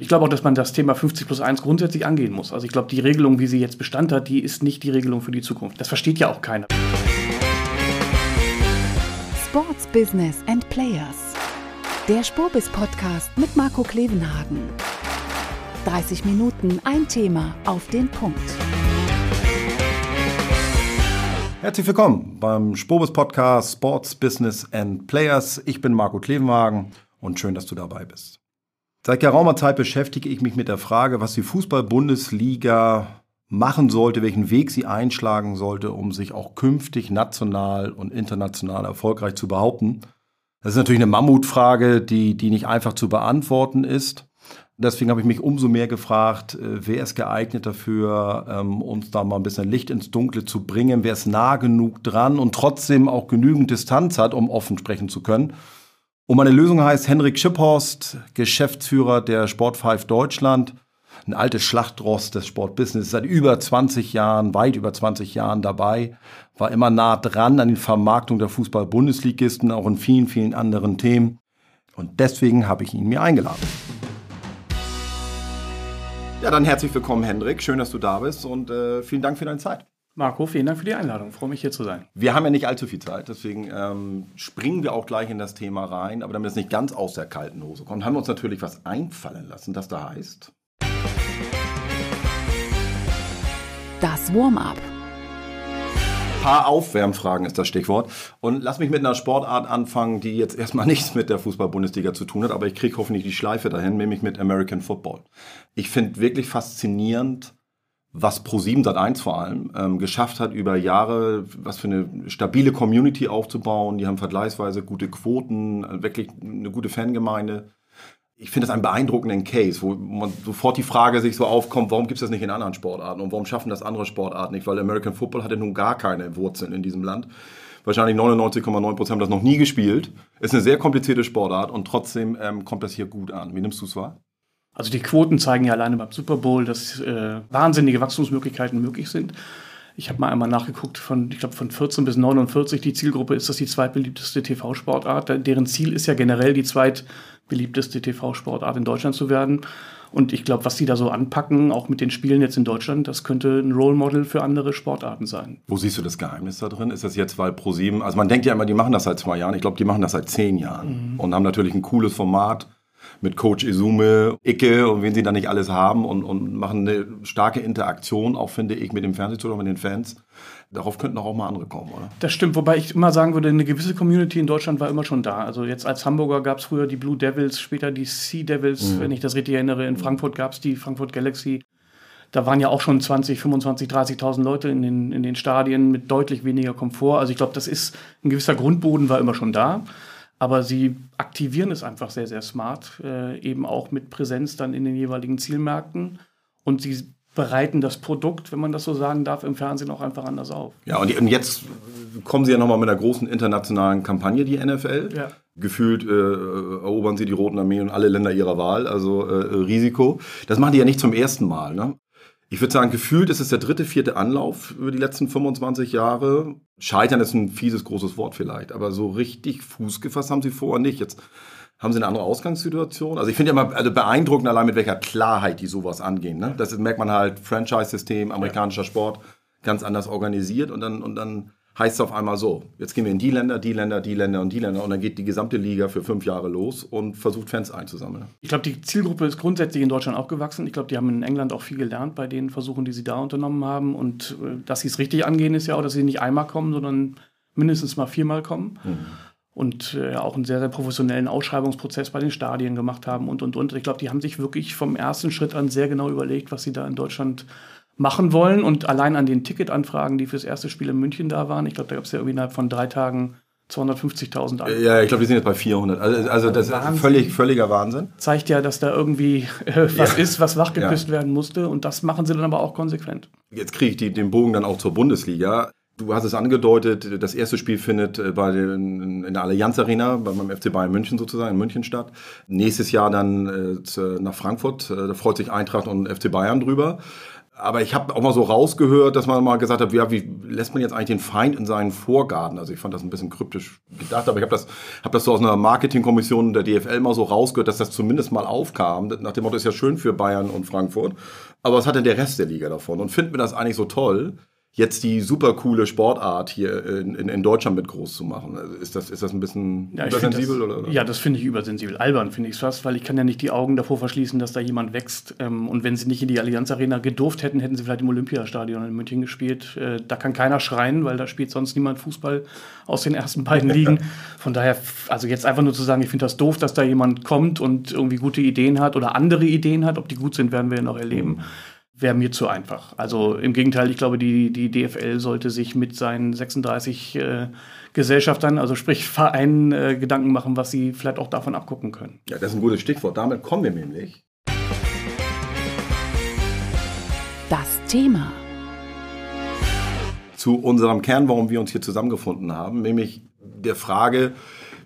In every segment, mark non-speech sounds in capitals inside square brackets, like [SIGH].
Ich glaube auch, dass man das Thema 50 plus 1 grundsätzlich angehen muss. Also ich glaube, die Regelung, wie sie jetzt Bestand hat, die ist nicht die Regelung für die Zukunft. Das versteht ja auch keiner. Sports Business and Players. Der Spurbis Podcast mit Marco Klevenhagen. 30 Minuten, ein Thema auf den Punkt. Herzlich willkommen beim Spobis Podcast Sports, Business and Players. Ich bin Marco Klevenhagen und schön, dass du dabei bist. Seit geraumer Zeit beschäftige ich mich mit der Frage, was die Fußball-Bundesliga machen sollte, welchen Weg sie einschlagen sollte, um sich auch künftig national und international erfolgreich zu behaupten. Das ist natürlich eine Mammutfrage, die, die nicht einfach zu beantworten ist. Deswegen habe ich mich umso mehr gefragt, äh, wer ist geeignet dafür, ähm, uns da mal ein bisschen Licht ins Dunkle zu bringen, wer ist nah genug dran und trotzdem auch genügend Distanz hat, um offen sprechen zu können. Und meine Lösung heißt Henrik Schipphorst, Geschäftsführer der Sport 5 Deutschland, ein altes Schlachtrost des Sportbusiness, seit über 20 Jahren, weit über 20 Jahren dabei, war immer nah dran an den Vermarktung der Fußball-Bundesligisten, auch in vielen, vielen anderen Themen. Und deswegen habe ich ihn mir eingeladen. Ja, dann herzlich willkommen, Hendrik. Schön, dass du da bist und äh, vielen Dank für deine Zeit. Marco, vielen Dank für die Einladung. Ich freue mich hier zu sein. Wir haben ja nicht allzu viel Zeit, deswegen ähm, springen wir auch gleich in das Thema rein. Aber damit es nicht ganz aus der kalten Hose kommt, haben wir uns natürlich was einfallen lassen, das da heißt. Das Warm-up paar Aufwärmfragen ist das Stichwort. Und lass mich mit einer Sportart anfangen, die jetzt erstmal [LAUGHS] nichts mit der Fußball-Bundesliga zu tun hat, aber ich kriege hoffentlich die Schleife dahin, nämlich mit American Football. Ich finde wirklich faszinierend, was Pro7 Sat1 vor allem ähm, geschafft hat, über Jahre was für eine stabile Community aufzubauen. Die haben vergleichsweise gute Quoten, wirklich eine gute Fangemeinde ich finde das einen beeindruckenden Case, wo man sofort die Frage sich so aufkommt, warum gibt es das nicht in anderen Sportarten und warum schaffen das andere Sportarten nicht? Weil American Football hatte nun gar keine Wurzeln in diesem Land. Wahrscheinlich 99,9 Prozent haben das noch nie gespielt. Ist eine sehr komplizierte Sportart und trotzdem ähm, kommt das hier gut an. Wie nimmst du es wahr? Also die Quoten zeigen ja alleine beim Super Bowl, dass äh, wahnsinnige Wachstumsmöglichkeiten möglich sind. Ich habe mal einmal nachgeguckt, von, ich glaube, von 14 bis 49, die Zielgruppe ist das die zweitbeliebteste TV-Sportart. Deren Ziel ist ja generell die zweit beliebteste TV-Sportart in Deutschland zu werden. Und ich glaube, was die da so anpacken, auch mit den Spielen jetzt in Deutschland, das könnte ein Role Model für andere Sportarten sein. Wo siehst du das Geheimnis da drin? Ist das jetzt, weil ProSieben, also man denkt ja immer, die machen das seit zwei Jahren. Ich glaube, die machen das seit zehn Jahren mhm. und haben natürlich ein cooles Format mit Coach Izume, Icke und wen sie da nicht alles haben und, und machen eine starke Interaktion, auch finde ich, mit dem Fernsehzuschauer, mit den Fans. Darauf könnten auch mal andere kommen, oder? Das stimmt, wobei ich immer sagen würde, eine gewisse Community in Deutschland war immer schon da. Also jetzt als Hamburger gab es früher die Blue Devils, später die Sea Devils, mhm. wenn ich das richtig erinnere. In Frankfurt gab es die Frankfurt Galaxy. Da waren ja auch schon 20, 25, 30.000 Leute in den, in den Stadien mit deutlich weniger Komfort. Also ich glaube, das ist ein gewisser Grundboden war immer schon da. Aber sie aktivieren es einfach sehr, sehr smart, äh, eben auch mit Präsenz dann in den jeweiligen Zielmärkten. Und sie bereiten das Produkt, wenn man das so sagen darf, im Fernsehen auch einfach anders auf. Ja, und, jetzt kommen sie ja nochmal mit einer großen internationalen Kampagne, die NFL. Ja. Gefühlt äh, erobern sie die Roten Armeen und alle Länder ihrer Wahl, also äh, Risiko. Das machen die ja nicht zum ersten Mal. Ne? Ich würde sagen, gefühlt ist es der dritte, vierte Anlauf über die letzten 25 Jahre. Scheitern ist ein fieses, großes Wort vielleicht, aber so richtig Fuß gefasst haben sie vorher nicht. Jetzt haben Sie eine andere Ausgangssituation? Also ich finde ja immer also beeindruckend allein mit welcher Klarheit die sowas angehen. Ne? Das merkt man halt, Franchise-System, amerikanischer Sport, ganz anders organisiert und dann, und dann heißt es auf einmal so, jetzt gehen wir in die Länder, die Länder, die Länder und die Länder und dann geht die gesamte Liga für fünf Jahre los und versucht Fans einzusammeln. Ich glaube, die Zielgruppe ist grundsätzlich in Deutschland auch gewachsen. Ich glaube, die haben in England auch viel gelernt bei den Versuchen, die sie da unternommen haben und äh, dass sie es richtig angehen, ist ja auch, dass sie nicht einmal kommen, sondern mindestens mal viermal kommen. Mhm und äh, auch einen sehr, sehr professionellen Ausschreibungsprozess bei den Stadien gemacht haben und, und, und. Ich glaube, die haben sich wirklich vom ersten Schritt an sehr genau überlegt, was sie da in Deutschland machen wollen. Und allein an den Ticketanfragen, die fürs erste Spiel in München da waren, ich glaube, da gab es ja irgendwie innerhalb von drei Tagen 250.000 Anfragen. Ja, ich glaube, wir sind jetzt bei 400. Also, also das Wahnsinn. ist völlig, völliger Wahnsinn. Zeigt ja, dass da irgendwie äh, was ja. ist, was wachgeküsst ja. werden musste. Und das machen sie dann aber auch konsequent. Jetzt kriege ich die, den Bogen dann auch zur Bundesliga. Du hast es angedeutet, das erste Spiel findet äh, bei den, in der Allianz Arena, beim FC Bayern München sozusagen, in München statt. Nächstes Jahr dann äh, nach Frankfurt, äh, da freut sich Eintracht und FC Bayern drüber. Aber ich habe auch mal so rausgehört, dass man mal gesagt hat, ja, wie lässt man jetzt eigentlich den Feind in seinen Vorgarten? Also ich fand das ein bisschen kryptisch gedacht, aber ich habe das, hab das so aus einer Marketingkommission der DFL mal so rausgehört, dass das zumindest mal aufkam. Nach dem Motto ist ja schön für Bayern und Frankfurt. Aber was hat denn der Rest der Liga davon? Und finden wir das eigentlich so toll? Jetzt die super coole Sportart hier in, in, in, Deutschland mit groß zu machen. Also ist, das, ist das ein bisschen ja, übersensibel? Das, oder? Ja, das finde ich übersensibel. Albern finde ich es fast, weil ich kann ja nicht die Augen davor verschließen, dass da jemand wächst. Ähm, und wenn sie nicht in die Allianz Arena gedurft hätten, hätten sie vielleicht im Olympiastadion in München gespielt. Äh, da kann keiner schreien, weil da spielt sonst niemand Fußball aus den ersten beiden [LAUGHS] Ligen. Von daher, also jetzt einfach nur zu sagen, ich finde das doof, dass da jemand kommt und irgendwie gute Ideen hat oder andere Ideen hat. Ob die gut sind, werden wir ja noch erleben. Mhm wäre mir zu einfach. Also im Gegenteil, ich glaube, die, die DFL sollte sich mit seinen 36 äh, Gesellschaftern, also sprich [LAUGHS] Vereinen, äh, Gedanken machen, was sie vielleicht auch davon abgucken können. Ja, das ist ein gutes Stichwort. Damit kommen wir nämlich. Das Thema. Zu unserem Kern, warum wir uns hier zusammengefunden haben, nämlich der Frage,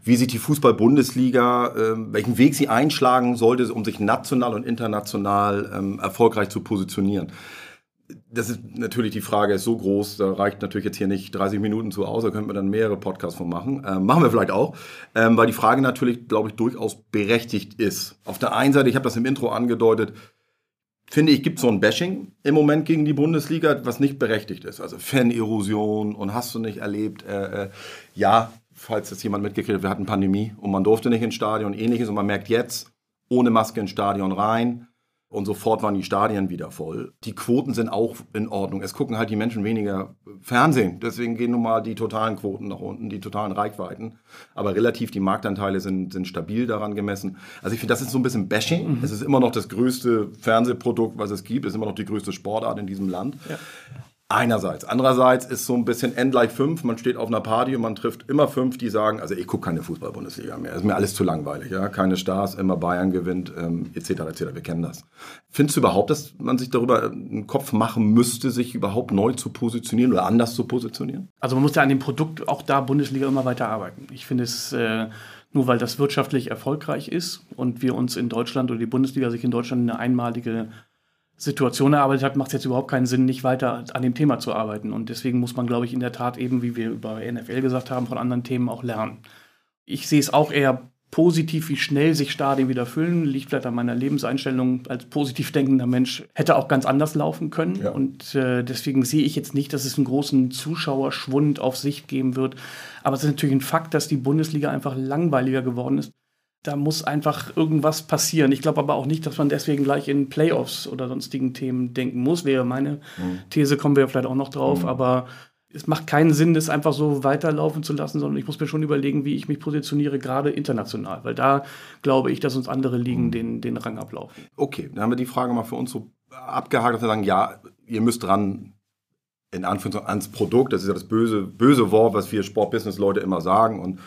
wie sich die Fußball-Bundesliga, äh, welchen Weg sie einschlagen sollte, um sich national und international ähm, erfolgreich zu positionieren. Das ist natürlich die Frage, ist so groß, da reicht natürlich jetzt hier nicht 30 Minuten zu aus, da könnten wir dann mehrere Podcasts von machen. Ähm, machen wir vielleicht auch, ähm, weil die Frage natürlich, glaube ich, durchaus berechtigt ist. Auf der einen Seite, ich habe das im Intro angedeutet, finde ich, gibt so ein Bashing im Moment gegen die Bundesliga, was nicht berechtigt ist. Also Fan-Erosion und hast du nicht erlebt. Äh, äh, ja, falls das jemand mitgekriegt hat, wir hatten Pandemie und man durfte nicht ins Stadion, ähnliches. Und man merkt jetzt, ohne Maske ins Stadion rein. Und sofort waren die Stadien wieder voll. Die Quoten sind auch in Ordnung. Es gucken halt die Menschen weniger Fernsehen. Deswegen gehen nun mal die totalen Quoten nach unten, die totalen Reichweiten. Aber relativ die Marktanteile sind, sind stabil daran gemessen. Also ich finde, das ist so ein bisschen Bashing. Mhm. Es ist immer noch das größte Fernsehprodukt, was es gibt. Es ist immer noch die größte Sportart in diesem Land. Ja. Einerseits. Andererseits ist so ein bisschen N gleich 5. Man steht auf einer Party und man trifft immer fünf, die sagen, also ich gucke keine Fußball-Bundesliga mehr. Ist mir alles zu langweilig. Ja? Keine Stars, immer Bayern gewinnt, ähm, etc. etc. Wir kennen das. Findest du überhaupt, dass man sich darüber einen Kopf machen müsste, sich überhaupt neu zu positionieren oder anders zu positionieren? Also man muss ja an dem Produkt auch da Bundesliga immer weiter arbeiten. Ich finde es... Äh nur weil das wirtschaftlich erfolgreich ist und wir uns in Deutschland oder die Bundesliga sich in Deutschland eine einmalige Situation erarbeitet hat, macht es jetzt überhaupt keinen Sinn, nicht weiter an dem Thema zu arbeiten. Und deswegen muss man, glaube ich, in der Tat eben, wie wir über NFL gesagt haben, von anderen Themen auch lernen. Ich sehe es auch eher positiv, wie schnell sich Stadien wieder füllen. Liegt vielleicht an meiner Lebenseinstellung als positiv denkender Mensch. Hätte auch ganz anders laufen können. Ja. Und äh, deswegen sehe ich jetzt nicht, dass es einen großen Zuschauerschwund auf Sicht geben wird. Aber es ist natürlich ein Fakt, dass die Bundesliga einfach langweiliger geworden ist da muss einfach irgendwas passieren. Ich glaube aber auch nicht, dass man deswegen gleich in Playoffs oder sonstigen Themen denken muss. Wäre meine mhm. These, kommen wir vielleicht auch noch drauf. Mhm. Aber es macht keinen Sinn, das einfach so weiterlaufen zu lassen, sondern ich muss mir schon überlegen, wie ich mich positioniere, gerade international. Weil da glaube ich, dass uns andere Ligen mhm. den, den Rang ablaufen. Okay, dann haben wir die Frage mal für uns so abgehakt, dass wir sagen, ja, ihr müsst dran in Anführungszeichen ans Produkt. Das ist ja das böse, böse Wort, was wir Sportbusiness-Leute immer sagen. Und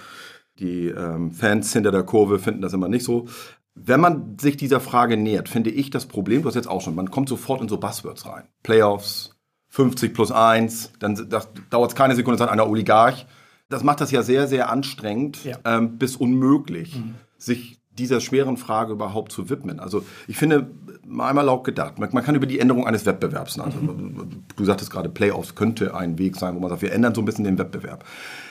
die ähm, Fans hinter der Kurve finden das immer nicht so. Wenn man sich dieser Frage nähert, finde ich das Problem, du hast jetzt auch schon, man kommt sofort in so Buzzwords rein. Playoffs, 50 plus 1, dann dauert es keine Sekunde, sagt einer Oligarch. Das macht das ja sehr, sehr anstrengend ja. ähm, bis unmöglich, mhm. sich dieser schweren Frage überhaupt zu widmen. Also ich finde, einmal laut gedacht, man, man kann über die Änderung eines Wettbewerbs, also, mhm. du sagtest gerade, Playoffs könnte ein Weg sein, wo man sagt, wir ändern so ein bisschen den Wettbewerb.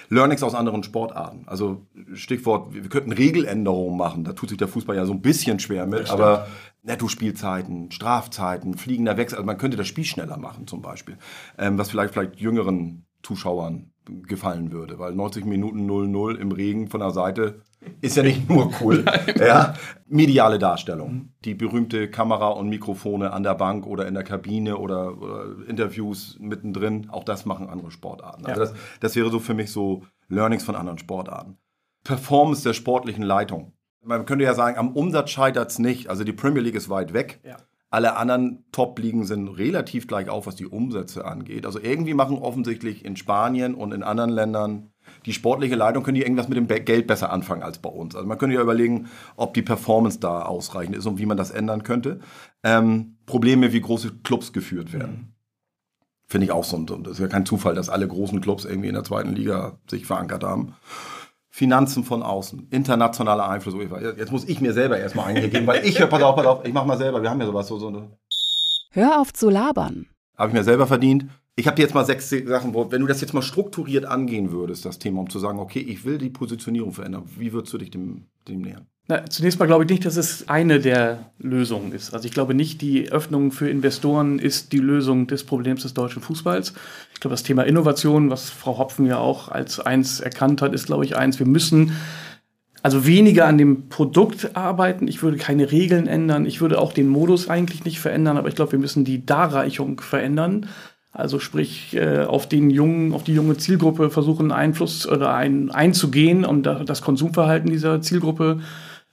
Learnings aus anderen Sportarten. Also Stichwort, wir könnten Regeländerungen machen. Da tut sich der Fußball ja so ein bisschen schwer mit, aber Netto-Spielzeiten, Strafzeiten, fliegender Wechsel, also man könnte das Spiel schneller machen zum Beispiel. Ähm, was vielleicht, vielleicht jüngeren Zuschauern gefallen würde, weil 90 Minuten 0-0 im Regen von der Seite ist ja nicht nur cool. [LAUGHS] ja. Mediale Darstellung. Die berühmte Kamera und Mikrofone an der Bank oder in der Kabine oder, oder Interviews mittendrin, auch das machen andere Sportarten. Also ja. das, das wäre so für mich so Learnings von anderen Sportarten. Performance der sportlichen Leitung. Man könnte ja sagen, am Umsatz scheitert es nicht. Also die Premier League ist weit weg. Ja. Alle anderen Top-Ligen sind relativ gleich auf, was die Umsätze angeht. Also irgendwie machen offensichtlich in Spanien und in anderen Ländern die sportliche Leitung, können die irgendwas mit dem Geld besser anfangen als bei uns. Also man könnte ja überlegen, ob die Performance da ausreichend ist und wie man das ändern könnte. Ähm, Probleme, wie große Clubs geführt werden. Mhm. Finde ich auch so. Und das ist ja kein Zufall, dass alle großen Clubs irgendwie in der zweiten Liga sich verankert haben. Finanzen von außen, internationaler Einfluss. Jetzt muss ich mir selber erstmal eingeben, weil ich, pass auf, pass auf, ich mach mal selber, wir haben ja sowas, so, so eine Hör auf zu labern. Habe ich mir selber verdient. Ich habe dir jetzt mal sechs Sachen, wo, wenn du das jetzt mal strukturiert angehen würdest, das Thema, um zu sagen, okay, ich will die Positionierung verändern, wie würdest du dich dem, dem nähern? Na, zunächst mal glaube ich nicht, dass es eine der Lösungen ist. Also ich glaube nicht, die Öffnung für Investoren ist die Lösung des Problems des deutschen Fußballs. Ich glaube, das Thema Innovation, was Frau Hopfen ja auch als eins erkannt hat, ist, glaube ich, eins. Wir müssen also weniger an dem Produkt arbeiten. Ich würde keine Regeln ändern. Ich würde auch den Modus eigentlich nicht verändern, aber ich glaube, wir müssen die Darreichung verändern. Also sprich, äh, auf den jungen, auf die junge Zielgruppe versuchen Einfluss oder ein, einzugehen, da, das Konsumverhalten dieser Zielgruppe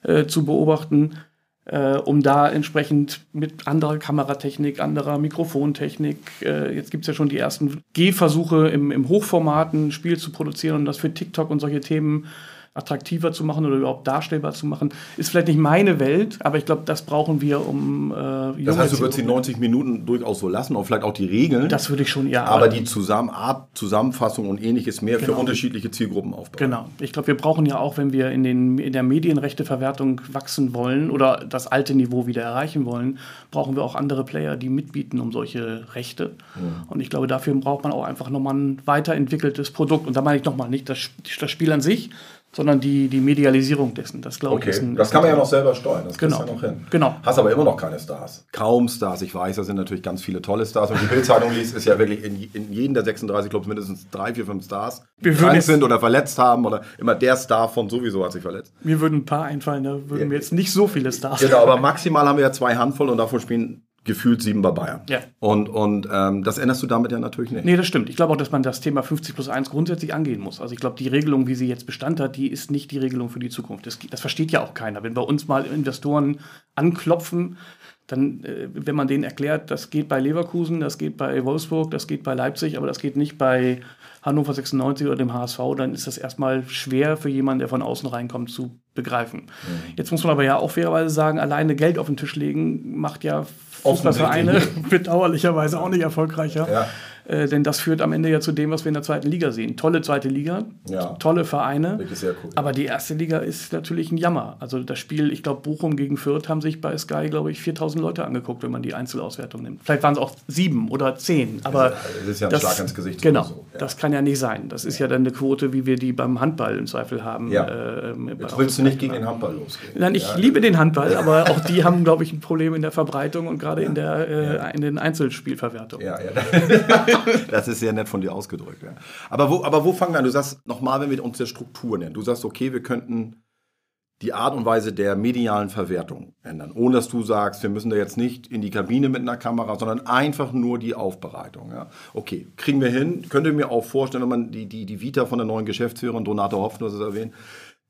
äh, zu beobachten, äh, um da entsprechend mit anderer Kameratechnik, anderer Mikrofontechnik, äh, jetzt gibt es ja schon die ersten Gehversuche im, im Hochformaten Spiel zu produzieren und das für TikTok und solche Themen attraktiver zu machen oder überhaupt darstellbar zu machen, ist vielleicht nicht meine Welt, aber ich glaube, das brauchen wir, um äh, Das heißt, du würdest die 90 Minuten durchaus so lassen und vielleicht auch die Regeln. Das würde ich schon, ja. Aber die Zusammen Art, Zusammenfassung und ähnliches mehr genau. für unterschiedliche Zielgruppen aufbauen. Genau. Ich glaube, wir brauchen ja auch, wenn wir in, den, in der Medienrechteverwertung wachsen wollen oder das alte Niveau wieder erreichen wollen, brauchen wir auch andere Player, die mitbieten um solche Rechte. Mhm. Und ich glaube, dafür braucht man auch einfach nochmal ein weiterentwickeltes Produkt. Und da meine ich nochmal nicht das, das Spiel an sich, sondern die, die Medialisierung dessen. Das glaube okay. ich. Ein, das kann man ja noch selber steuern. Das genau. ja noch hin. Genau. Hast aber immer noch keine Stars. Kaum Stars. Ich weiß, da sind natürlich ganz viele tolle Stars. Und die Bildzeitung liest, ist ja wirklich in, in jedem der 36 Clubs mindestens drei, vier, fünf Stars, die Wir krank sind oder verletzt haben oder immer der Star von sowieso hat sich verletzt. Mir würden ein paar einfallen, da würden ja. mir jetzt nicht so viele Stars. Genau, aber maximal haben wir ja zwei Handvoll und davon spielen gefühlt sieben bei Bayern. Ja. Und, und ähm, das änderst du damit ja natürlich nicht. Nee, das stimmt. Ich glaube auch, dass man das Thema 50 plus 1 grundsätzlich angehen muss. Also ich glaube, die Regelung, wie sie jetzt Bestand hat, die ist nicht die Regelung für die Zukunft. Das, das versteht ja auch keiner. Wenn bei uns mal Investoren anklopfen, dann, äh, wenn man denen erklärt, das geht bei Leverkusen, das geht bei Wolfsburg, das geht bei Leipzig, aber das geht nicht bei Hannover 96 oder dem HSV, dann ist das erstmal schwer für jemanden, der von außen reinkommt, zu begreifen. Mhm. Jetzt muss man aber ja auch fairerweise sagen, alleine Geld auf den Tisch legen macht ja Fußballvereine [LAUGHS] bedauerlicherweise auch nicht erfolgreicher. Ja. Äh, denn das führt am Ende ja zu dem, was wir in der zweiten Liga sehen. Tolle zweite Liga, ja. tolle Vereine. Cool. Aber die erste Liga ist natürlich ein Jammer. Also das Spiel, ich glaube, Bochum gegen Fürth haben sich bei Sky, glaube ich, 4000 Leute angeguckt, wenn man die Einzelauswertung nimmt. Vielleicht waren es auch sieben oder zehn. Aber das ist ja ein das, Schlag ins Gesicht. Genau, so. ja. das kann ja nicht sein. Das ist ja dann eine Quote, wie wir die beim Handball im Zweifel haben. Ja. Äh, Jetzt willst du nicht gegen den Handball losgehen. Nein, ich liebe den Handball, [LAUGHS] aber auch die haben, glaube ich, ein Problem in der Verbreitung und gerade in, der, äh, in den Einzelspielverwertungen. Ja, ja. [LAUGHS] [LAUGHS] das ist sehr nett von dir ausgedrückt. Ja. Aber, wo, aber wo fangen wir an? Du sagst nochmal, wenn wir uns der Struktur nennen. Du sagst, okay, wir könnten die Art und Weise der medialen Verwertung ändern. Ohne dass du sagst, wir müssen da jetzt nicht in die Kabine mit einer Kamera, sondern einfach nur die Aufbereitung. Ja. Okay, kriegen wir hin. Könnt ihr mir auch vorstellen, wenn man die, die, die Vita von der neuen Geschäftsführerin, Donate du hast es erwähnt,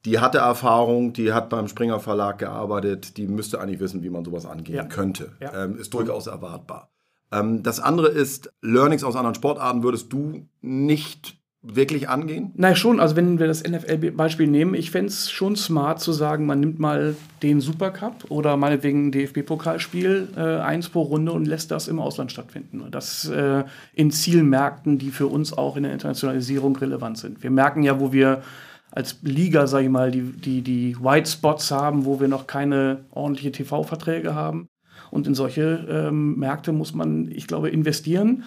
die hatte Erfahrung, die hat beim Springer Verlag gearbeitet, die müsste eigentlich wissen, wie man sowas angehen ja. könnte. Ja. Ähm, ist durchaus erwartbar. Ähm, das andere ist, Learnings aus anderen Sportarten würdest du nicht wirklich angehen? Nein, schon. Also wenn wir das NFL-Beispiel nehmen, ich fände es schon smart zu sagen, man nimmt mal den Supercup oder meinetwegen ein DFB-Pokalspiel äh, eins pro Runde und lässt das im Ausland stattfinden. Das äh, in Zielmärkten, die für uns auch in der Internationalisierung relevant sind. Wir merken ja, wo wir als Liga, sage ich mal, die, die, die White Spots haben, wo wir noch keine ordentliche TV-Verträge haben. Und in solche ähm, Märkte muss man, ich glaube, investieren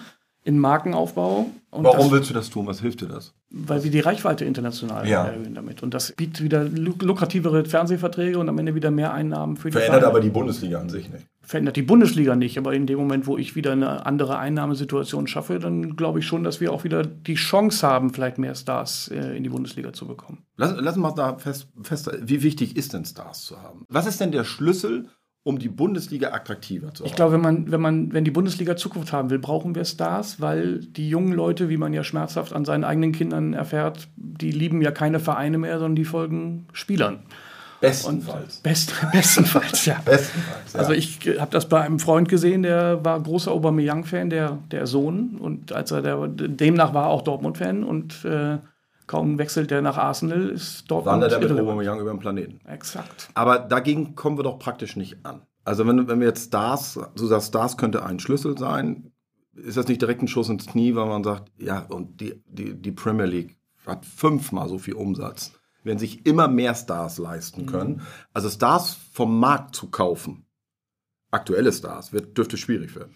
in Markenaufbau. Und Warum das, willst du das tun? Was hilft dir das? Weil wir die Reichweite international ja. erhöhen damit. Und das bietet wieder lukrativere Fernsehverträge und am Ende wieder mehr Einnahmen für die Verändert Vereine. aber die Bundesliga an sich nicht. Verändert die Bundesliga nicht, aber in dem Moment, wo ich wieder eine andere Einnahmesituation schaffe, dann glaube ich schon, dass wir auch wieder die Chance haben, vielleicht mehr Stars äh, in die Bundesliga zu bekommen. Lass, lass mal da fest, fest, wie wichtig ist denn Stars zu haben? Was ist denn der Schlüssel um die Bundesliga attraktiver zu machen. Ich glaube, wenn man, wenn man, wenn die Bundesliga Zukunft haben will, brauchen wir Stars, weil die jungen Leute, wie man ja schmerzhaft an seinen eigenen Kindern erfährt, die lieben ja keine Vereine mehr, sondern die folgen Spielern. Bestenfalls. Best, [LAUGHS] bestenfalls, ja. Bestenfalls, ja. Also ich habe das bei einem Freund gesehen, der war großer Aubameyang-Fan, der, der Sohn. Und als er der, demnach war er auch Dortmund-Fan und äh, Kaum wechselt der nach Arsenal, ist Dortmund Wandert er mit Aubameyang über den Planeten. Exakt. Aber dagegen kommen wir doch praktisch nicht an. Also wenn, wenn wir jetzt Stars, du sagst, Stars könnte ein Schlüssel sein, ist das nicht direkt ein Schuss ins Knie, weil man sagt, ja, und die, die, die Premier League hat fünfmal so viel Umsatz, werden sich immer mehr Stars leisten mhm. können. Mhm. Also Stars vom Markt zu kaufen, aktuelle Stars, wird, dürfte schwierig werden.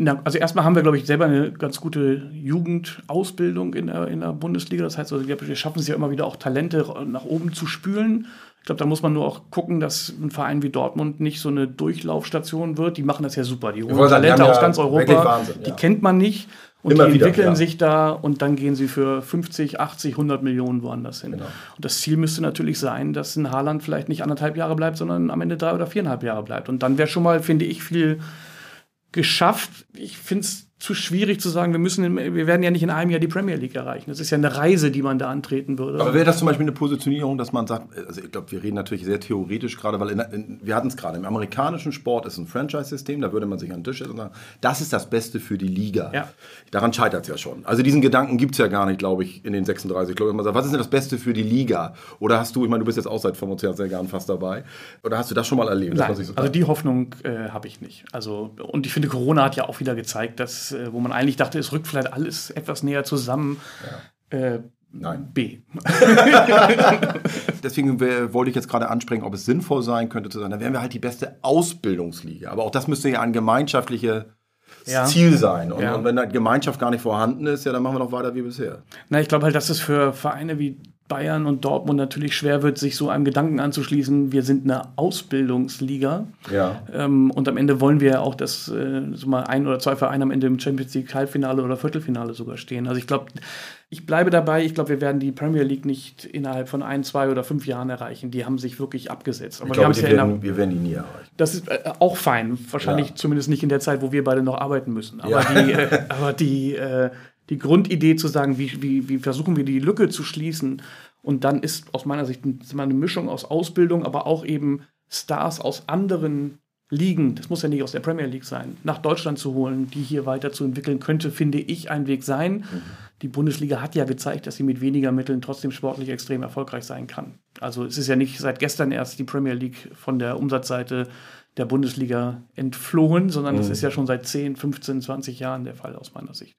Na, also erstmal haben wir, glaube ich, selber eine ganz gute Jugendausbildung in der, in der Bundesliga. Das heißt, also, wir schaffen es ja immer wieder auch Talente nach oben zu spülen. Ich glaube, da muss man nur auch gucken, dass ein Verein wie Dortmund nicht so eine Durchlaufstation wird. Die machen das ja super. Die holen Talente aus ja ganz Europa. Wahnsinn, die kennt man nicht. Und Immer die wieder, entwickeln ja. sich da und dann gehen sie für 50, 80, 100 Millionen woanders hin. Genau. Und das Ziel müsste natürlich sein, dass ein Haaland vielleicht nicht anderthalb Jahre bleibt, sondern am Ende drei oder viereinhalb Jahre bleibt. Und dann wäre schon mal, finde ich, viel geschafft. Ich finde es zu schwierig zu sagen, wir müssen, wir werden ja nicht in einem Jahr die Premier League erreichen. Das ist ja eine Reise, die man da antreten würde. Aber wäre das zum Beispiel eine Positionierung, dass man sagt, also ich glaube, wir reden natürlich sehr theoretisch gerade, weil in, in, wir hatten es gerade, im amerikanischen Sport ist ein Franchise-System, da würde man sich an den Tisch setzen und sagen, das ist das Beste für die Liga. Ja. Daran scheitert es ja schon. Also diesen Gedanken gibt es ja gar nicht, glaube ich, in den 36 Clubs. Man sagt, was ist denn das Beste für die Liga? Oder hast du, ich meine, du bist jetzt auch seit 25 Jahren fast dabei, oder hast du das schon mal erlebt? Nein, so also die Hoffnung äh, habe ich nicht. Also, und ich finde, Corona hat ja auch wieder gezeigt, dass, äh, wo man eigentlich dachte, es rückt vielleicht alles etwas näher zusammen. Ja. Äh, Nein. B. [LAUGHS] Deswegen wollte ich jetzt gerade ansprechen, ob es sinnvoll sein könnte zu sagen, dann wären wir halt die beste Ausbildungsliga. Aber auch das müsste ja ein gemeinschaftliches ja. Ziel sein. Und, ja. und wenn eine Gemeinschaft gar nicht vorhanden ist, ja, dann machen wir doch weiter wie bisher. Na, ich glaube halt, dass es für Vereine wie Bayern und Dortmund natürlich schwer wird, sich so einem Gedanken anzuschließen, wir sind eine Ausbildungsliga. Ja. Ähm, und am Ende wollen wir ja auch, dass äh, so mal ein oder zwei Vereine am Ende im Champions League Halbfinale oder Viertelfinale sogar stehen. Also ich glaube, ich bleibe dabei, ich glaube, wir werden die Premier League nicht innerhalb von ein, zwei oder fünf Jahren erreichen. Die haben sich wirklich abgesetzt. Aber ich glaube, wir, ja werden, wir werden die nie erreichen. Das ist äh, auch fein. Wahrscheinlich ja. zumindest nicht in der Zeit, wo wir beide noch arbeiten müssen. Aber ja. die, äh, aber die äh, die Grundidee zu sagen, wie, wie, wie versuchen wir die Lücke zu schließen. Und dann ist aus meiner Sicht eine Mischung aus Ausbildung, aber auch eben Stars aus anderen Ligen, das muss ja nicht aus der Premier League sein, nach Deutschland zu holen, die hier weiterzuentwickeln, könnte, finde ich, ein Weg sein. Mhm. Die Bundesliga hat ja gezeigt, dass sie mit weniger Mitteln trotzdem sportlich extrem erfolgreich sein kann. Also es ist ja nicht seit gestern erst die Premier League von der Umsatzseite der Bundesliga entflohen, sondern mhm. das ist ja schon seit 10, 15, 20 Jahren der Fall aus meiner Sicht.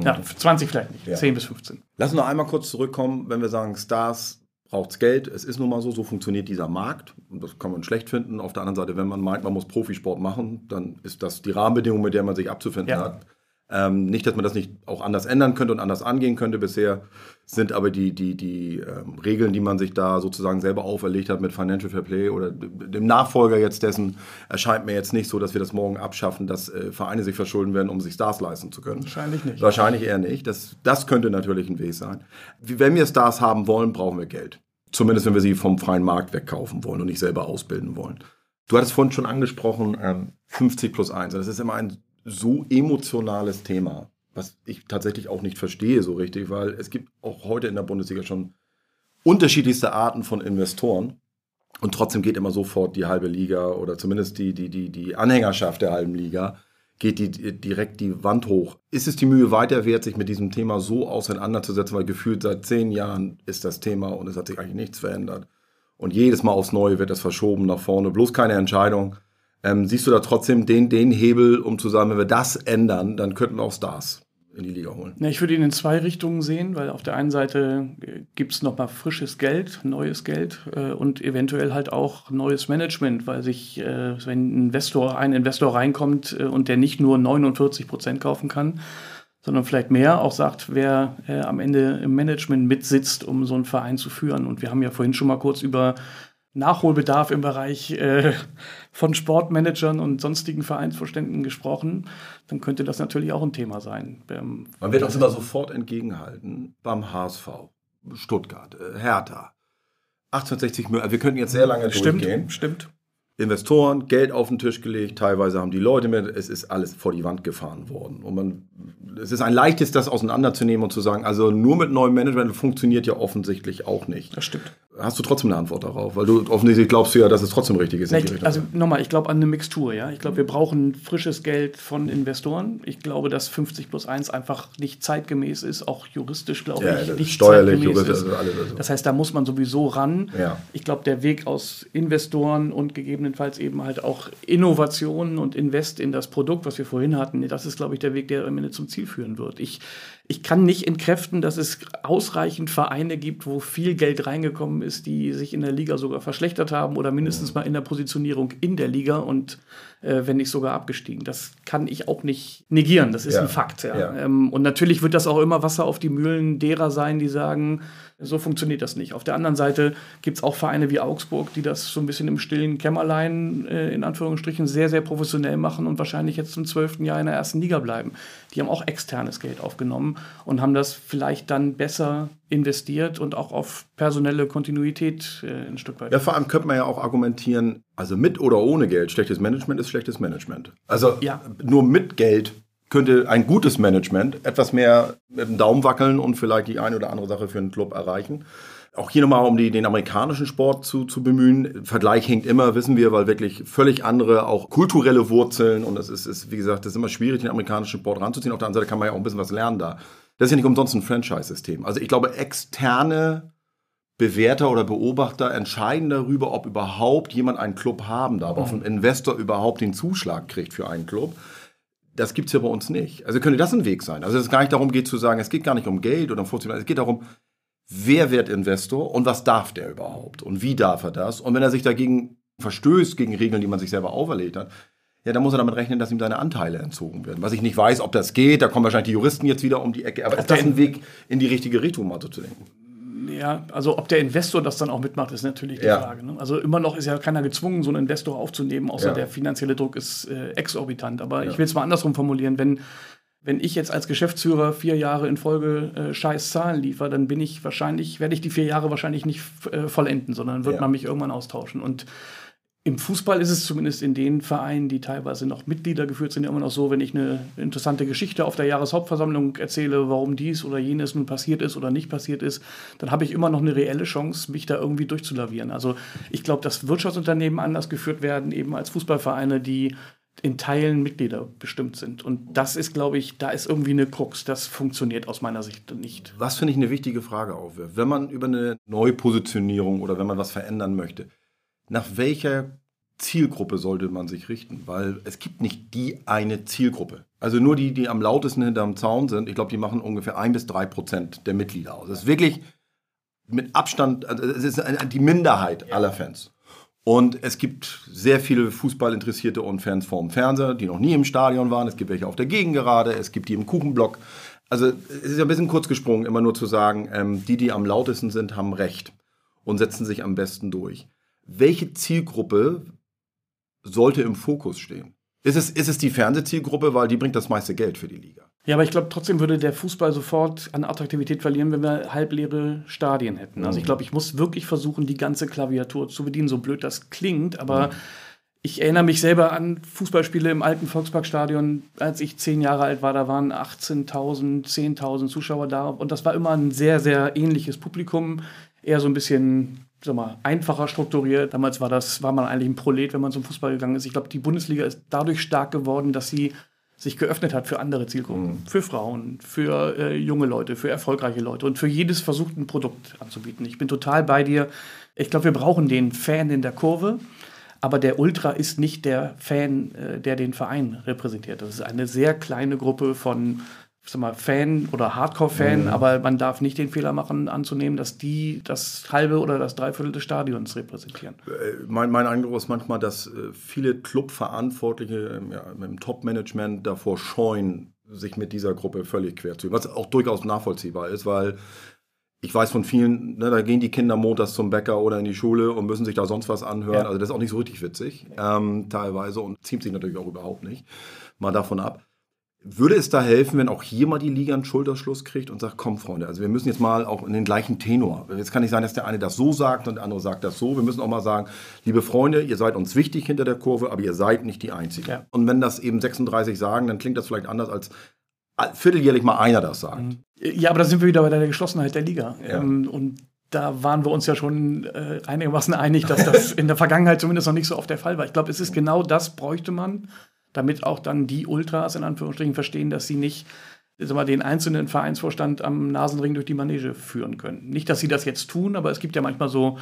Ja, 20 vielleicht nicht, ja. 10 bis 15. Lass uns noch einmal kurz zurückkommen, wenn wir sagen, Stars braucht es Geld. Es ist nun mal so, so funktioniert dieser Markt. Und das kann man schlecht finden. Auf der anderen Seite, wenn man meint, man muss Profisport machen, dann ist das die Rahmenbedingung, mit der man sich abzufinden ja. hat. Ähm, nicht, dass man das nicht auch anders ändern könnte und anders angehen könnte. Bisher sind aber die, die, die ähm, Regeln, die man sich da sozusagen selber auferlegt hat mit Financial Fair Play oder dem Nachfolger jetzt dessen, erscheint mir jetzt nicht so, dass wir das morgen abschaffen, dass äh, Vereine sich verschulden werden, um sich Stars leisten zu können. Wahrscheinlich nicht. Wahrscheinlich eher nicht. Das, das könnte natürlich ein Weg sein. Wenn wir Stars haben wollen, brauchen wir Geld. Zumindest wenn wir sie vom freien Markt wegkaufen wollen und nicht selber ausbilden wollen. Du hattest vorhin schon angesprochen, ähm, 50 plus 1. Das ist immer ein so emotionales Thema, was ich tatsächlich auch nicht verstehe so richtig, weil es gibt auch heute in der Bundesliga schon unterschiedlichste Arten von Investoren. Und trotzdem geht immer sofort die halbe Liga oder zumindest die, die, die, die Anhängerschaft der halben Liga, geht die, direkt die Wand hoch. Ist es die Mühe weiter wert, sich mit diesem Thema so auseinanderzusetzen, weil gefühlt seit zehn Jahren ist das Thema und es hat sich eigentlich nichts verändert. Und jedes Mal aufs Neue wird das verschoben nach vorne, bloß keine Entscheidung. Ähm, siehst du da trotzdem den, den Hebel, um zu sagen, wenn wir das ändern, dann könnten wir auch Stars in die Liga holen? Ja, ich würde ihn in zwei Richtungen sehen, weil auf der einen Seite äh, gibt es nochmal frisches Geld, neues Geld äh, und eventuell halt auch neues Management, weil sich, äh, wenn ein Investor, ein Investor reinkommt äh, und der nicht nur 49 Prozent kaufen kann, sondern vielleicht mehr, auch sagt, wer äh, am Ende im Management mitsitzt, um so einen Verein zu führen. Und wir haben ja vorhin schon mal kurz über Nachholbedarf im Bereich äh, von Sportmanagern und sonstigen Vereinsvorständen gesprochen, dann könnte das natürlich auch ein Thema sein. Ähm, Man wird uns immer sofort entgegenhalten beim HSV, Stuttgart, äh, Hertha. 1860 Millionen, wir könnten jetzt sehr lange stimmt, durchgehen. Stimmt. Investoren, Geld auf den Tisch gelegt, teilweise haben die Leute mit, es ist alles vor die Wand gefahren worden. Und man, es ist ein leichtes, das auseinanderzunehmen und zu sagen, also nur mit neuem Management funktioniert ja offensichtlich auch nicht. Das stimmt hast du trotzdem eine Antwort darauf? Weil du offensichtlich glaubst du ja, dass es trotzdem richtig ist. Ich, also nochmal, ich glaube an eine Mixtur. Ja? Ich glaube, wir brauchen frisches Geld von Investoren. Ich glaube, dass 50 plus 1 einfach nicht zeitgemäß ist, auch juristisch, glaube ja, ich, nicht steuerlich, juristisch, also alles, also. Das heißt, da muss man sowieso ran. Ja. Ich glaube, der Weg aus Investoren und gegebenenfalls eben halt auch Innovationen und Invest in das Produkt, was wir vorhin hatten, das ist, glaube ich, der Weg, der am Ende zum Ziel führen wird. Ich ich kann nicht entkräften, dass es ausreichend Vereine gibt, wo viel Geld reingekommen ist, die sich in der Liga sogar verschlechtert haben oder mindestens mal in der Positionierung in der Liga und äh, wenn nicht sogar abgestiegen. Das kann ich auch nicht negieren. Das ist ja. ein Fakt. Ja. ja. Ähm, und natürlich wird das auch immer Wasser auf die Mühlen derer sein, die sagen, so funktioniert das nicht. Auf der anderen Seite gibt es auch Vereine wie Augsburg, die das so ein bisschen im stillen Kämmerlein äh, in Anführungsstrichen sehr, sehr professionell machen und wahrscheinlich jetzt zum zwölften Jahr in der ersten Liga bleiben. Die haben auch externes Geld aufgenommen und haben das vielleicht dann besser investiert und auch auf personelle Kontinuität äh, ein Stück weit. Ja, vor allem könnte man ja auch argumentieren, also mit oder ohne Geld, schlechtes Management ist schlechtes Management. Also ja. nur mit Geld könnte ein gutes Management etwas mehr mit dem Daumen wackeln und vielleicht die eine oder andere Sache für einen Club erreichen. Auch hier nochmal, um die, den amerikanischen Sport zu, zu bemühen. Vergleich hängt immer, wissen wir, weil wirklich völlig andere, auch kulturelle Wurzeln. Und es ist, ist, wie gesagt, das ist immer schwierig, den amerikanischen Sport ranzuziehen. Auf der anderen Seite kann man ja auch ein bisschen was lernen da. Das ist ja nicht umsonst ein Franchise-System. Also ich glaube, externe Bewerter oder Beobachter entscheiden darüber, ob überhaupt jemand einen Club haben darf, ob ein Investor überhaupt den Zuschlag kriegt für einen Club. Das gibt es ja bei uns nicht. Also könnte das ein Weg sein. Also es gar nicht darum geht zu sagen, es geht gar nicht um Geld oder um Funktion, es geht darum, wer wird Investor und was darf der überhaupt und wie darf er das? Und wenn er sich dagegen verstößt, gegen Regeln, die man sich selber auferlegt hat, ja, dann muss er damit rechnen, dass ihm seine Anteile entzogen werden. Was ich nicht weiß, ob das geht, da kommen wahrscheinlich die Juristen jetzt wieder um die Ecke. Aber ist das ein Weg in die richtige Richtung, mal so zu denken? Ja, also ob der Investor das dann auch mitmacht, ist natürlich die ja. Frage. Ne? Also immer noch ist ja keiner gezwungen, so einen Investor aufzunehmen, außer ja. der finanzielle Druck ist äh, exorbitant. Aber ja. ich will es mal andersrum formulieren, wenn wenn ich jetzt als Geschäftsführer vier Jahre in Folge äh, scheiß Zahlen liefere, dann bin ich wahrscheinlich, werde ich die vier Jahre wahrscheinlich nicht äh, vollenden, sondern wird man mich irgendwann austauschen. Und im Fußball ist es zumindest in den Vereinen, die teilweise noch Mitglieder geführt sind, immer noch so, wenn ich eine interessante Geschichte auf der Jahreshauptversammlung erzähle, warum dies oder jenes nun passiert ist oder nicht passiert ist, dann habe ich immer noch eine reelle Chance, mich da irgendwie durchzulavieren. Also ich glaube, dass Wirtschaftsunternehmen anders geführt werden, eben als Fußballvereine, die in Teilen Mitglieder bestimmt sind. Und das ist, glaube ich, da ist irgendwie eine Krux. Das funktioniert aus meiner Sicht nicht. Was finde ich eine wichtige Frage aufwirft. Wenn man über eine Neupositionierung oder wenn man was verändern möchte, nach welcher Zielgruppe sollte man sich richten? Weil es gibt nicht die eine Zielgruppe. Also nur die, die am lautesten hinterm Zaun sind, ich glaube, die machen ungefähr ein bis drei Prozent der Mitglieder aus. Das ist wirklich mit Abstand, also es ist die Minderheit aller Fans. Und es gibt sehr viele Fußballinteressierte und Fans vorm Fernseher, die noch nie im Stadion waren. Es gibt welche auf der Gegengerade, es gibt die im Kuchenblock. Also es ist ein bisschen kurz gesprungen, immer nur zu sagen, ähm, die, die am lautesten sind, haben Recht und setzen sich am besten durch welche Zielgruppe sollte im Fokus stehen? Ist es, ist es die Fernsehzielgruppe, weil die bringt das meiste Geld für die Liga? Ja, aber ich glaube, trotzdem würde der Fußball sofort an Attraktivität verlieren, wenn wir halbleere Stadien hätten. Also ich glaube, ich muss wirklich versuchen, die ganze Klaviatur zu bedienen, so blöd das klingt, aber mhm. ich erinnere mich selber an Fußballspiele im alten Volksparkstadion, als ich zehn Jahre alt war, da waren 18.000, 10.000 Zuschauer da und das war immer ein sehr, sehr ähnliches Publikum, eher so ein bisschen sag mal, einfacher strukturiert. Damals war das, war man eigentlich ein Prolet, wenn man zum Fußball gegangen ist. Ich glaube, die Bundesliga ist dadurch stark geworden, dass sie sich geöffnet hat für andere Zielgruppen, mhm. für Frauen, für äh, junge Leute, für erfolgreiche Leute und für jedes versucht ein Produkt anzubieten. Ich bin total bei dir. Ich glaube, wir brauchen den Fan in der Kurve, aber der Ultra ist nicht der Fan, äh, der den Verein repräsentiert. Das ist eine sehr kleine Gruppe von sag mal, Fan oder Hardcore-Fan, mhm. aber man darf nicht den Fehler machen, anzunehmen, dass die das halbe oder das Dreiviertel des Stadions repräsentieren. Äh, mein, mein Eindruck ist manchmal, dass äh, viele Clubverantwortliche ja, im Top-Management davor scheuen, sich mit dieser Gruppe völlig quer zu was auch durchaus nachvollziehbar ist, weil ich weiß von vielen, ne, da gehen die Kinder montags zum Bäcker oder in die Schule und müssen sich da sonst was anhören. Ja. Also das ist auch nicht so richtig witzig, ähm, teilweise und zieht sich natürlich auch überhaupt nicht. Mal davon ab. Würde es da helfen, wenn auch hier mal die Liga einen Schulterschluss kriegt und sagt, komm Freunde, also wir müssen jetzt mal auch in den gleichen Tenor. Jetzt kann nicht sein, dass der eine das so sagt und der andere sagt das so. Wir müssen auch mal sagen, liebe Freunde, ihr seid uns wichtig hinter der Kurve, aber ihr seid nicht die Einzigen. Ja. Und wenn das eben 36 sagen, dann klingt das vielleicht anders als vierteljährlich mal einer das sagt. Mhm. Ja, aber da sind wir wieder bei der Geschlossenheit der Liga. Ja. Ähm, und da waren wir uns ja schon äh, einigermaßen einig, dass das [LAUGHS] in der Vergangenheit zumindest noch nicht so oft der Fall war. Ich glaube, es ist genau das bräuchte man damit auch dann die Ultras in Anführungsstrichen verstehen, dass sie nicht mal, den einzelnen Vereinsvorstand am Nasenring durch die Manege führen können. Nicht, dass sie das jetzt tun, aber es gibt ja manchmal so.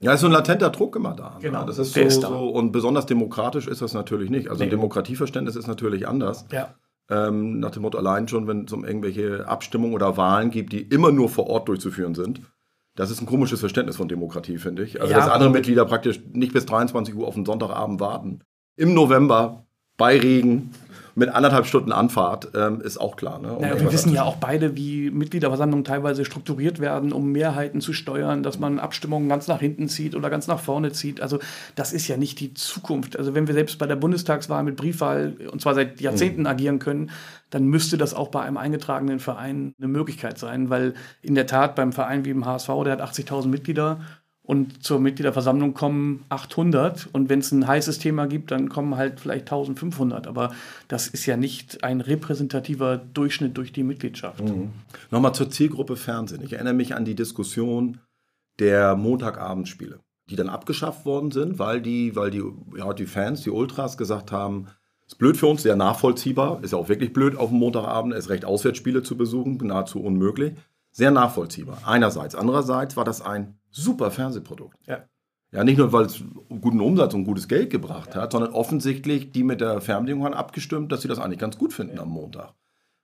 Ja, ist so ein latenter Druck immer da. Ne? Genau. Das ist so, ist so, und besonders demokratisch ist das natürlich nicht. Also ein Demokratieverständnis ist natürlich anders. Ja. Ähm, nach dem Motto, allein schon, wenn es um irgendwelche Abstimmungen oder Wahlen gibt, die immer nur vor Ort durchzuführen sind. Das ist ein komisches Verständnis von Demokratie, finde ich. Also, Ja, dass andere Mitglieder praktisch nicht bis 23 Uhr auf den Sonntagabend warten. Im November, bei Regen, mit anderthalb Stunden Anfahrt, ähm, ist auch klar. Ne? Um Naja, wir wissen ja auch beide, wie Mitgliederversammlungen teilweise strukturiert werden, um Mehrheiten zu steuern, dass man Abstimmungen ganz nach hinten zieht oder ganz nach vorne zieht. Also das ist ja nicht die Zukunft. Also wenn wir selbst bei der Bundestagswahl mit Briefwahl und zwar seit Jahrzehnten agieren können, dann müsste das auch bei einem eingetragenen Verein eine Möglichkeit sein, weil in der Tat beim Verein wie im HSV, der hat 80.000 Mitglieder, und zur Mitgliederversammlung kommen 800 und wenn es ein heißes Thema gibt, dann kommen halt vielleicht 1500. Aber das ist ja nicht ein repräsentativer Durchschnitt durch die Mitgliedschaft. Nochmal zur Zielgruppe Fernsehen. Ich erinnere mich an die Diskussion der Montagabendspiele, die dann abgeschafft worden sind, weil die, weil die, ja, die Fans, die Ultras gesagt haben, ist blöd für uns, sehr nachvollziehbar, ist ja auch wirklich blöd, auf dem Montagabend erst recht Auswärtsspiele zu besuchen, nahezu unmöglich. Sehr nachvollziehbar. Einerseits. Andererseits war das ein super Fernsehprodukt. Ja. Ja, nicht nur, weil es guten Umsatz und gutes Geld gebracht hat, sondern offensichtlich die mit der Fernbedienung haben abgestimmt, dass sie das eigentlich ganz gut finden am Montag.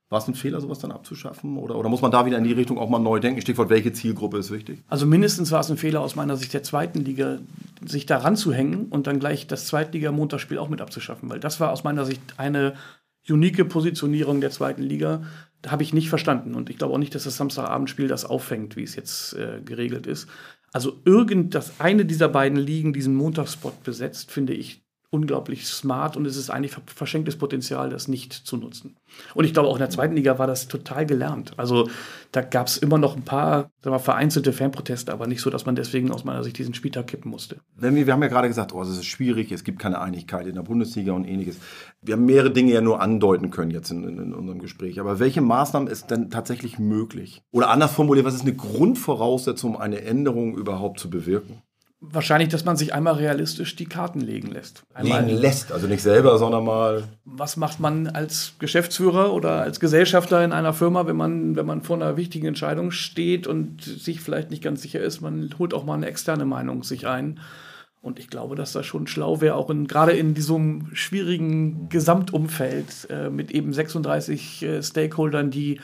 War es ein Fehler, sowas dann abzuschaffen? Oder, oder muss man da wieder in die Richtung auch mal neu denken? Stichwort, welche Zielgruppe ist wichtig? Also mindestens war es ein Fehler aus meiner Sicht der zweiten Liga, sich da ranzuhängen und dann gleich das Zweitliga-Montagsspiel auch mit abzuschaffen, weil das war aus meiner Sicht eine unique Positionierung der zweiten Liga. Da habe ich nicht verstanden und ich glaube auch nicht, dass das Samstagabendspiel das auffängt, wie es jetzt äh, geregelt ist. Also irgend das eine dieser beiden Ligen diesen Montagsspot besetzt, finde ich unglaublich smart und es ist eigentlich ver- verschenktes Potenzial, das nicht zu nutzen. Und ich glaube, auch in der zweiten Liga war das total gelernt. Also da gab es immer noch ein paar mal, vereinzelte Fanproteste, aber nicht so, dass man deswegen aus meiner Sicht diesen Spieltag kippen musste. Wir haben ja gerade gesagt, oh, es ist schwierig, es gibt keine Einigkeit in der Bundesliga und ähnliches. Wir haben mehrere Dinge ja nur andeuten können jetzt in, in, in unserem Gespräch. Aber welche Maßnahmen ist denn tatsächlich möglich? Oder anders formuliert, was ist eine Grundvoraussetzung, um eine Änderung überhaupt zu bewirken? Wahrscheinlich, dass man sich einmal realistisch die Karten legen lässt. Einmal, Legen lässt, also nicht selber, sondern mal. was macht man als Geschäftsführer oder als Gesellschafter in einer Firma, wenn man, wenn man vor einer wichtigen Entscheidung steht und sich vielleicht nicht ganz sicher ist, man holt auch mal eine externe Meinung sich ein. Und ich glaube, dass das schon schlau wäre, auch in, gerade in diesem schwierigen Gesamtumfeld äh, mit eben 36 äh, Stakeholdern, die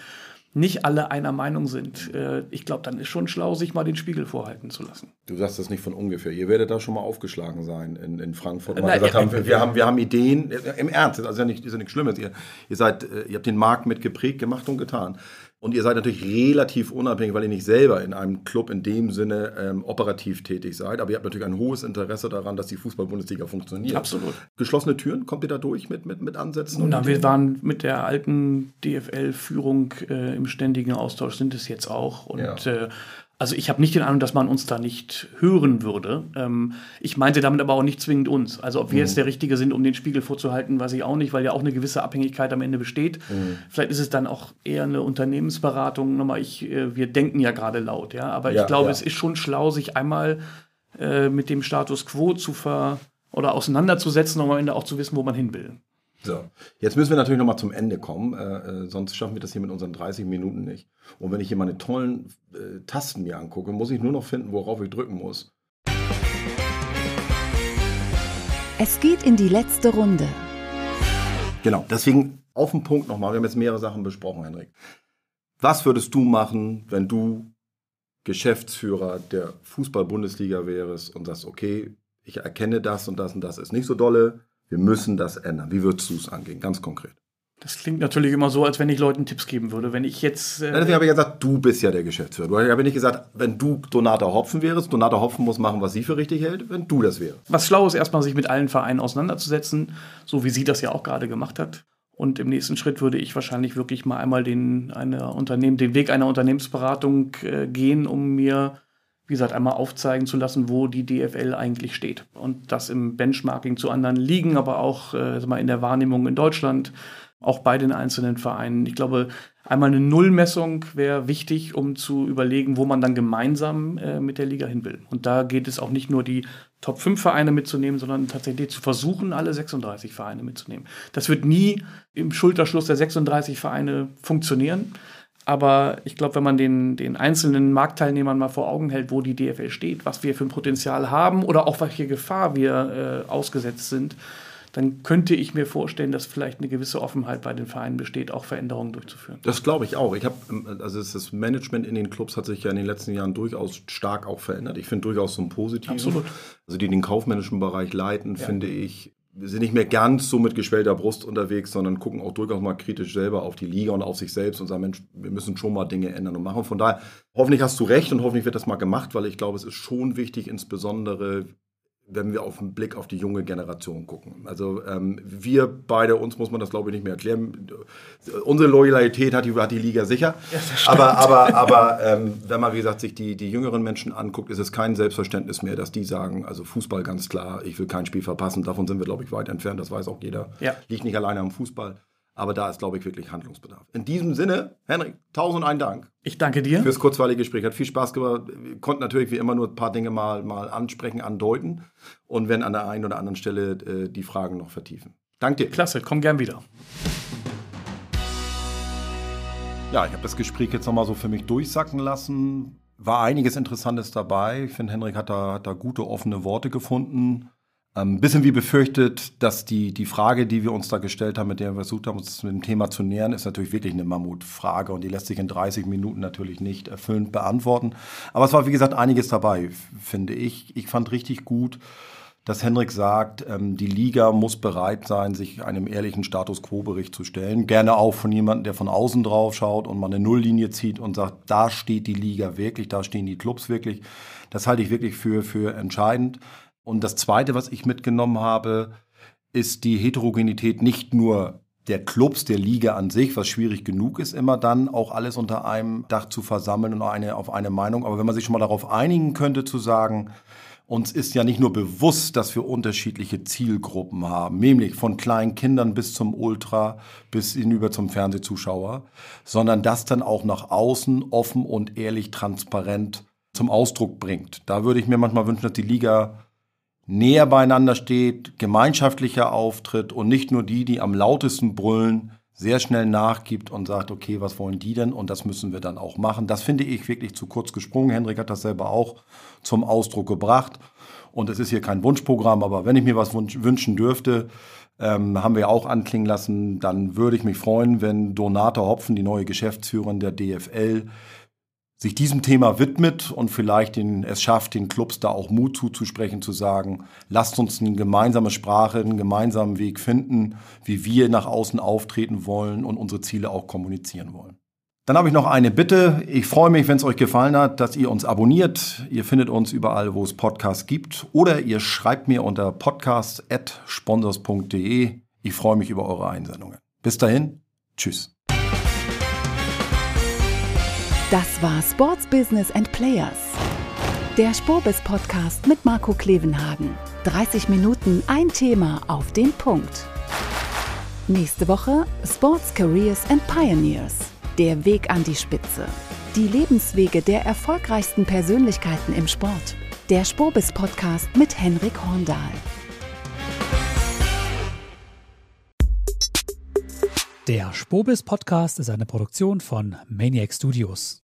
nicht alle einer Meinung sind. Äh, ich glaube, dann ist schon schlau, sich mal den Spiegel vorhalten zu lassen. Du sagst das nicht von ungefähr. Ihr werdet da schon mal aufgeschlagen sein in, in Frankfurt. und Na, Mal gesagt ja, haben, wir, wir haben, wir haben Ideen. Im Ernst, das ist ja, nicht, ist ja nichts Schlimmes. Ihr, ihr, seid, äh, ihr habt den Markt mit geprägt, gemacht und getan. Und ihr seid natürlich relativ unabhängig, weil ihr nicht selber in einem Club in dem Sinne ähm, operativ tätig seid. Aber ihr habt natürlich ein hohes Interesse daran, dass die Fußball-Bundesliga funktioniert. Absolut. Geschlossene Türen, kommt ihr da durch mit, mit, mit Ansätzen? und Na, wir waren mit der alten DFL-Führung äh, im ständigen Austausch, sind es jetzt auch. Und Ja. äh, also ich habe nicht den Eindruck, dass man uns da nicht hören würde. Ähm, ich meinte damit aber auch nicht zwingend uns. Also ob wir Mhm. jetzt der Richtige sind, um den Spiegel vorzuhalten, weiß ich auch nicht, weil ja auch eine gewisse Abhängigkeit am Ende besteht. Mhm. Vielleicht ist es dann auch eher eine Unternehmensberatung. Nochmal, ich, äh, wir denken ja gerade laut, ja. Aber Ja, ich glaube, ja. es ist schon schlau, sich einmal äh, mit dem Status quo zu ver oder auseinanderzusetzen, um am Ende auch zu wissen, wo man hin will. So, jetzt müssen wir natürlich noch mal zum Ende kommen, äh, äh, sonst schaffen wir das hier mit unseren 30 Minuten nicht. Und wenn ich hier meine tollen äh, Tasten mir angucke, muss ich nur noch finden, worauf ich drücken muss. Es geht in die letzte Runde. Genau, deswegen auf den Punkt nochmal. Wir haben jetzt mehrere Sachen besprochen, Henrik. Was würdest du machen, wenn du Geschäftsführer der Fußball-Bundesliga wärst und sagst, okay, ich erkenne das und das und das ist nicht so dolle, wir müssen das ändern. Wie würdest du es angehen, ganz konkret? Das klingt natürlich immer so, als wenn ich Leuten Tipps geben würde. Wenn ich jetzt. Äh, Ja, Deswegen habe ich ja gesagt, du bist ja der Geschäftsführer. Du hast ja nicht gesagt, wenn du Donata Hopfen wärst, Donata Hopfen muss machen, was sie für richtig hält, wenn du das wärst. was schlau ist, erstmal sich mit allen Vereinen auseinanderzusetzen, so wie sie das ja auch gerade gemacht hat. Und im nächsten Schritt würde ich wahrscheinlich wirklich mal einmal den, eine Unternehmen, den Weg einer Unternehmensberatung äh, gehen, um mir, wie gesagt, einmal aufzeigen zu lassen, wo die DFL eigentlich steht. Und das im Benchmarking zu anderen Ligen, aber auch äh, in der Wahrnehmung in Deutschland, auch bei den einzelnen Vereinen. Ich glaube, einmal eine Nullmessung wäre wichtig, um zu überlegen, wo man dann gemeinsam äh, mit der Liga hin will. Und da geht es auch nicht nur die Top 5 Vereine mitzunehmen, sondern tatsächlich zu versuchen, alle 36 Vereine mitzunehmen. Das wird nie im Schulterschluss der 36 Vereine funktionieren. Aber ich glaube, wenn man den, den einzelnen Marktteilnehmern mal vor Augen hält, wo die DFL steht, was wir für ein Potenzial haben oder auch welche Gefahr wir äh, ausgesetzt sind, dann könnte ich mir vorstellen, dass vielleicht eine gewisse Offenheit bei den Vereinen besteht, auch Veränderungen durchzuführen. Das glaube ich auch. Ich habe, also das Management in den Clubs hat sich ja in den letzten Jahren durchaus stark auch verändert. Ich finde durchaus so ein positives. Absolut. Also die den kaufmännischen Bereich leiten, ja. finde ich, wir sind nicht mehr ganz so mit geschwellter Brust unterwegs, sondern gucken auch durchaus mal kritisch selber auf die Liga und auf sich selbst und sagen, Mensch, wir müssen schon mal Dinge ändern und machen. Von daher, hoffentlich hast du recht und hoffentlich wird das mal gemacht, weil ich glaube, es ist schon wichtig, insbesondere wenn wir auf den Blick auf die junge Generation gucken. Also ähm, wir beide, uns muss man das glaube ich nicht mehr erklären. Unsere Loyalität hat die, hat die Liga sicher. Ja, aber aber, aber ähm, wenn man, wie gesagt, sich die, die jüngeren Menschen anguckt, ist es kein Selbstverständnis mehr, dass die sagen, also Fußball ganz klar, ich will kein Spiel verpassen. Davon sind wir, glaube ich, weit entfernt. Das weiß auch jeder. Ja. Liegt nicht alleine am Fußball. Aber da ist, glaube ich, wirklich Handlungsbedarf. In diesem Sinne, Henrik, tausend ein Dank. Ich danke dir. Fürs kurzweilige Gespräch. Hat viel Spaß gemacht. Wir konnten natürlich wie immer nur ein paar Dinge mal, mal ansprechen, andeuten. Und wenn an der einen oder anderen Stelle äh, die Fragen noch vertiefen. Danke dir. Klasse, komm gern wieder. Ja, ich habe das Gespräch jetzt nochmal so für mich durchsacken lassen. War einiges Interessantes dabei. Ich finde, Henrik hat da, hat da gute, offene Worte gefunden. Ein ähm, bisschen wie befürchtet, dass die, die Frage, die wir uns da gestellt haben, mit der wir versucht haben, uns mit dem Thema zu nähern, ist natürlich wirklich eine Mammutfrage und die lässt sich in 30 Minuten natürlich nicht erfüllend beantworten. Aber es war, wie gesagt, einiges dabei, finde ich. Ich fand richtig gut, dass Henrik sagt, ähm, die Liga muss bereit sein, sich einem ehrlichen Status Quo-Bericht zu stellen. Gerne auch von jemandem, der von außen drauf schaut und mal eine Nulllinie zieht und sagt, da steht die Liga wirklich, da stehen die Clubs wirklich. Das halte ich wirklich für, für entscheidend. Und das Zweite, was ich mitgenommen habe, ist die Heterogenität nicht nur der Clubs, der Liga an sich, was schwierig genug ist, immer dann auch alles unter einem Dach zu versammeln und eine, auf eine Meinung. Aber wenn man sich schon mal darauf einigen könnte, zu sagen, uns ist ja nicht nur bewusst, dass wir unterschiedliche Zielgruppen haben, nämlich von kleinen Kindern bis zum Ultra, bis hinüber zum Fernsehzuschauer, sondern das dann auch nach außen offen und ehrlich transparent zum Ausdruck bringt. Da würde ich mir manchmal wünschen, dass die Liga näher beieinander steht, gemeinschaftlicher auftritt und nicht nur die, die am lautesten brüllen, sehr schnell nachgibt und sagt, okay, was wollen die denn? Und das müssen wir dann auch machen. Das finde ich wirklich zu kurz gesprungen. Hendrik hat das selber auch zum Ausdruck gebracht. Und es ist hier kein Wunschprogramm, aber wenn ich mir was wünschen dürfte, ähm, haben wir auch anklingen lassen, dann würde ich mich freuen, wenn Donata Hopfen, die neue Geschäftsführerin der DFL, sich diesem Thema widmet und vielleicht den, es schafft, den Clubs da auch Mut zuzusprechen, zu sagen, lasst uns eine gemeinsame Sprache, einen gemeinsamen Weg finden, wie wir nach außen auftreten wollen und unsere Ziele auch kommunizieren wollen. Dann habe ich noch eine Bitte. Ich freue mich, wenn es euch gefallen hat, dass ihr uns abonniert. Ihr findet uns überall, wo es Podcasts gibt. Oder ihr schreibt mir unter podcast.sponsors.de. Ich freue mich über eure Einsendungen. Bis dahin, tschüss. Das war Sports Business and Players. Der Spurbis Podcast mit Marco Klevenhagen. 30 Minuten ein Thema auf den Punkt. Nächste Woche Sports Careers and Pioneers. Der Weg an die Spitze. Die Lebenswege der erfolgreichsten Persönlichkeiten im Sport. Der Spurbis Podcast mit Henrik Horndahl. Der Spobis Podcast ist eine Produktion von Maniac Studios.